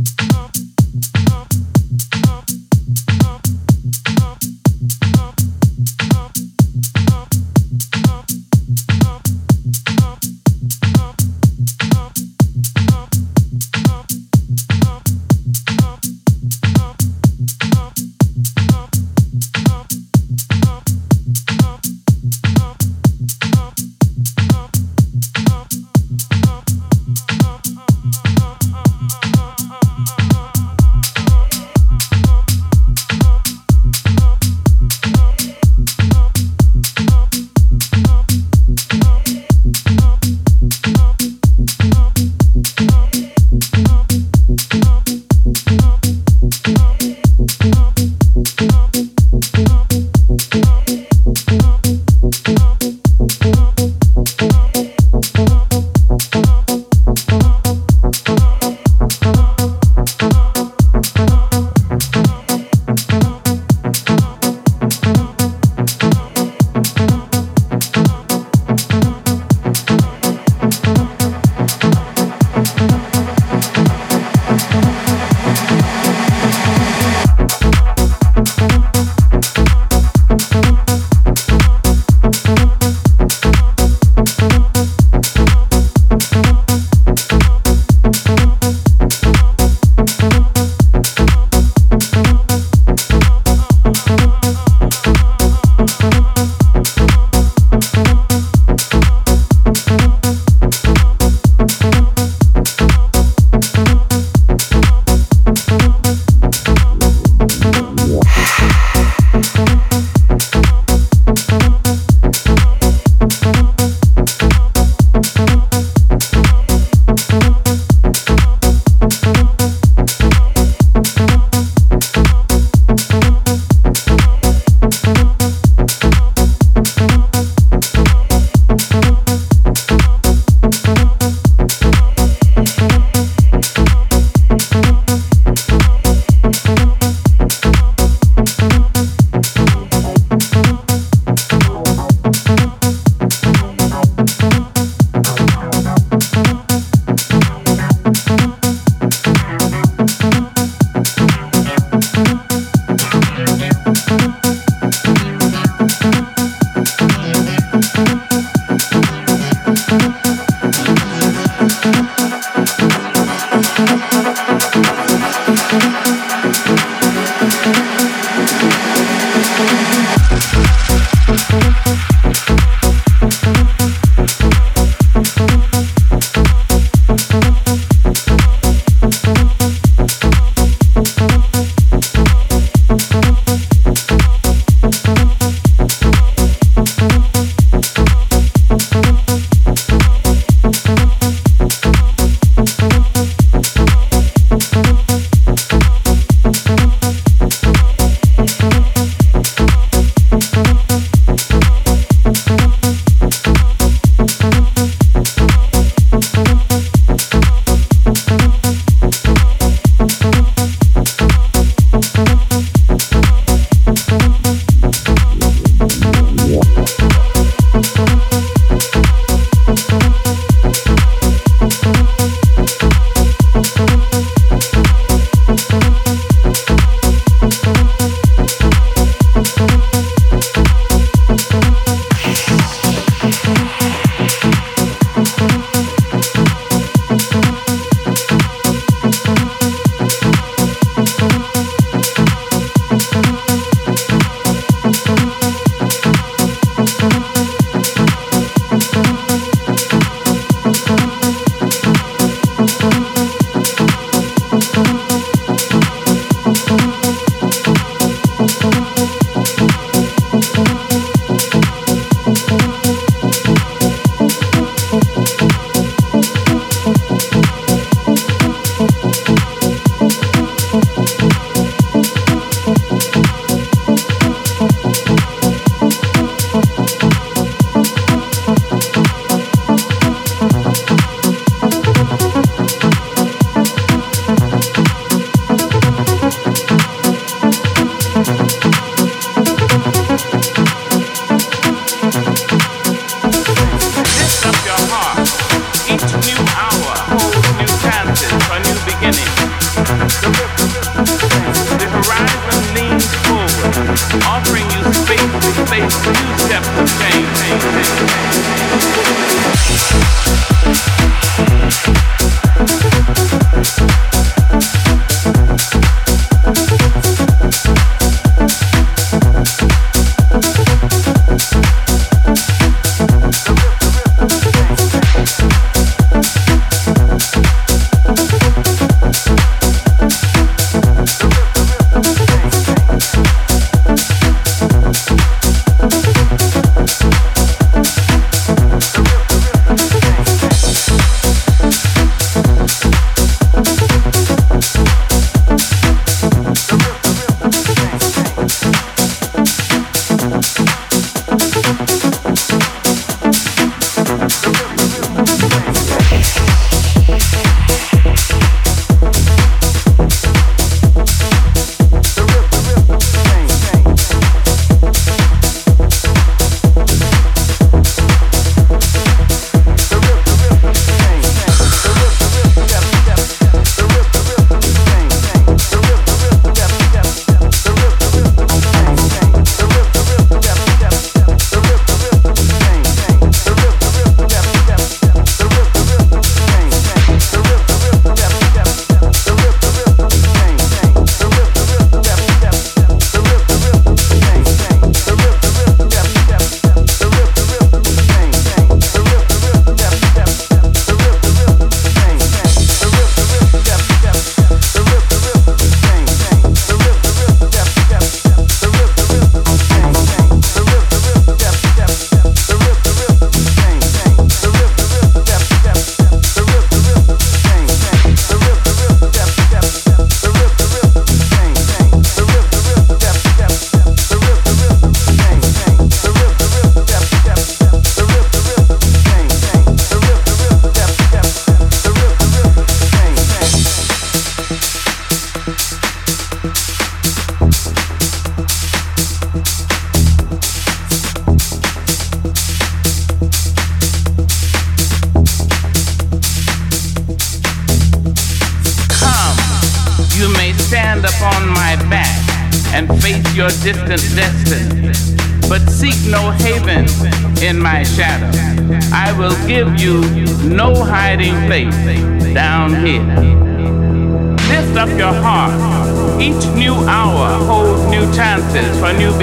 up, up, up, up.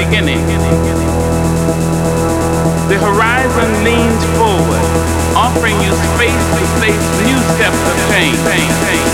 beginning. The horizon leans forward, offering you space to face new steps of change.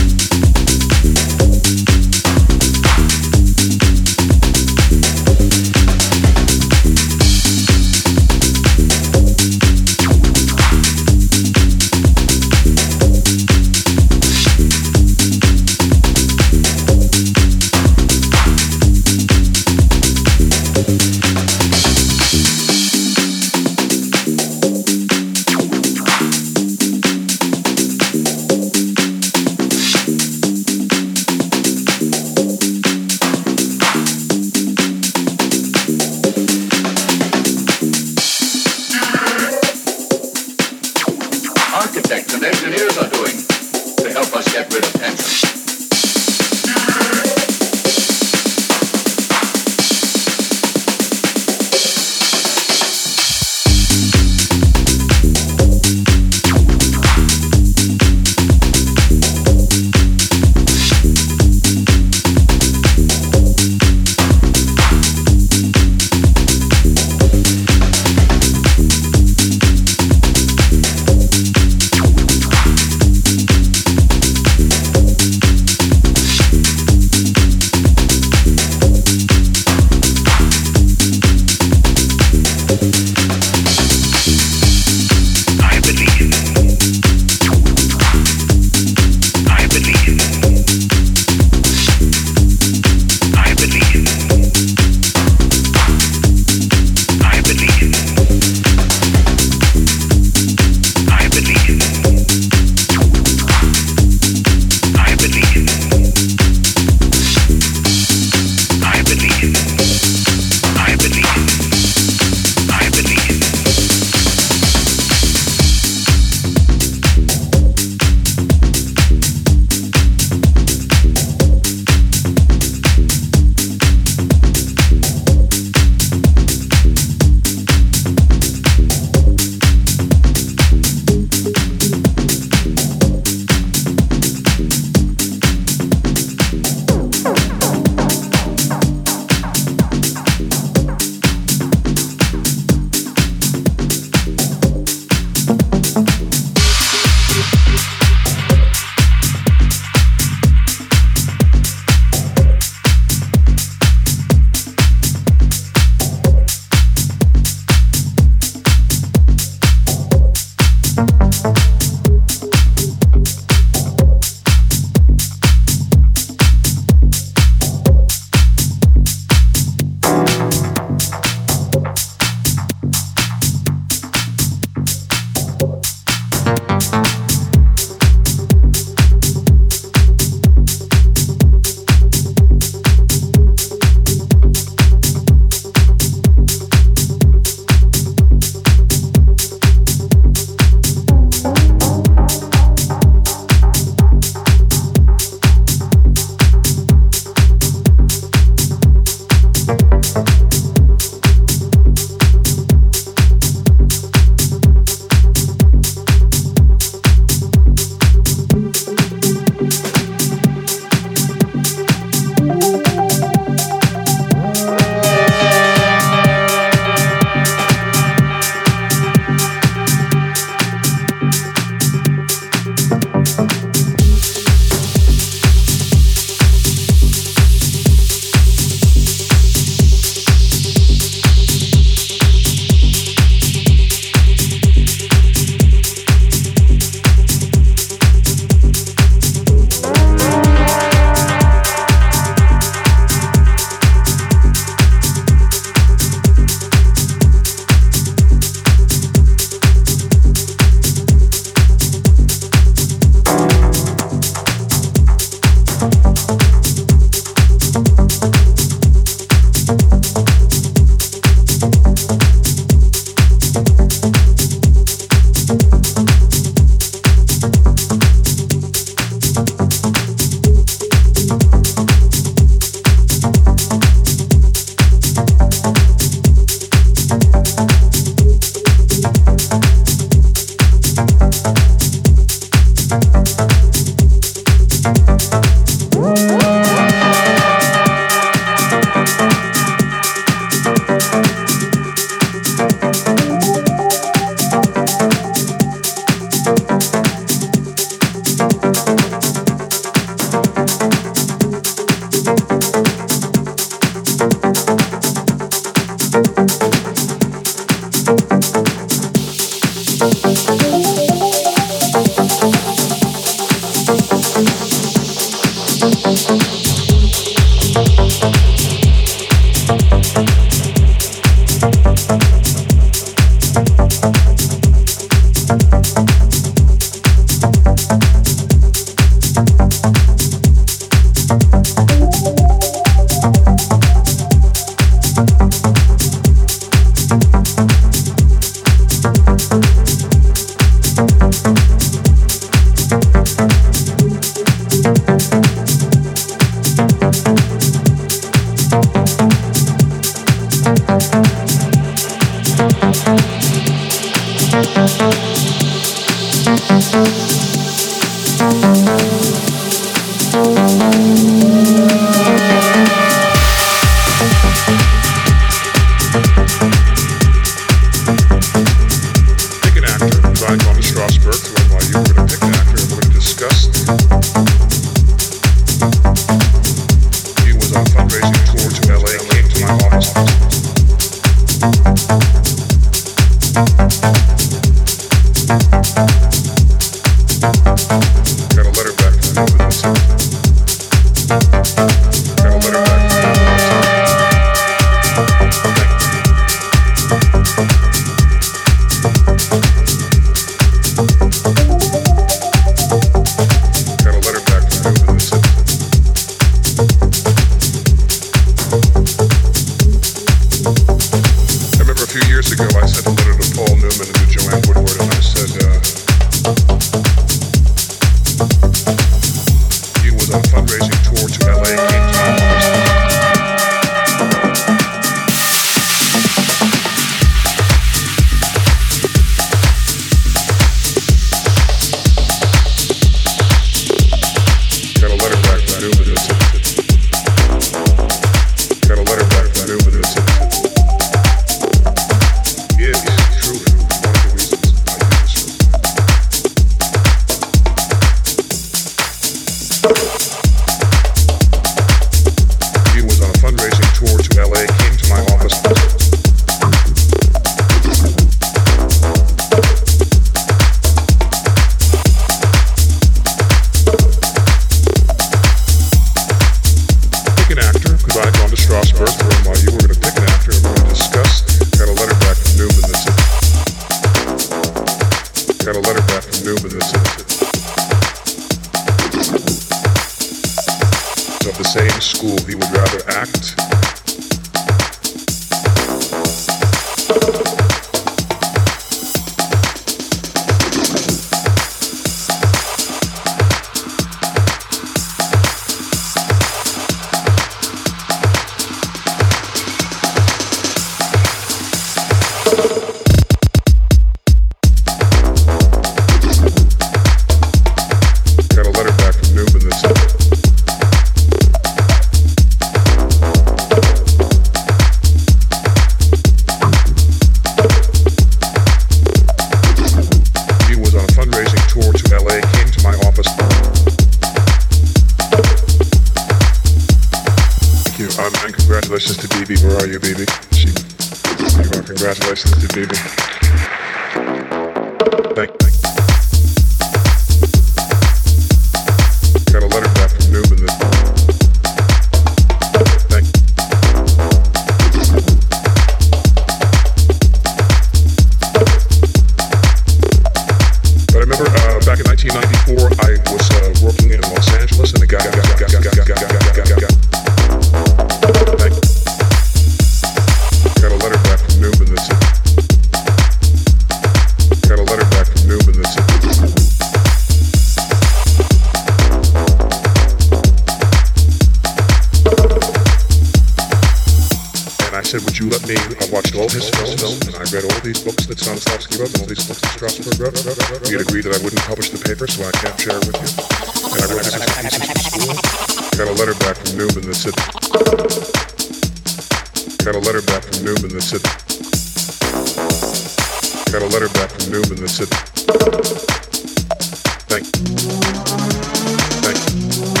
Same school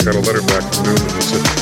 he would rather act